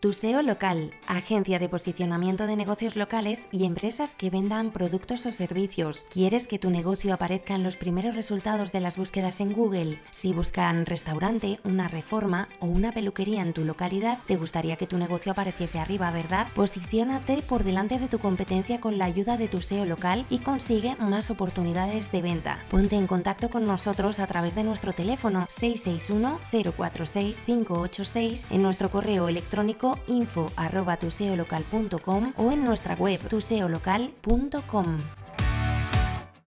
Tu SEO local, agencia de posicionamiento de negocios locales y empresas que vendan productos o servicios. ¿Quieres que tu negocio aparezca en los primeros resultados de las búsquedas en Google? Si buscan restaurante, una reforma o una peluquería en tu localidad, te gustaría que tu negocio apareciese arriba, ¿verdad? Posiciónate por delante de tu competencia con la ayuda de tu SEO local y consigue más oportunidades de venta. Ponte en contacto con nosotros a través de nuestro teléfono 661 046 586 en nuestro correo electrónico info arroba tuseolocal.com o en nuestra web tuseolocal.com.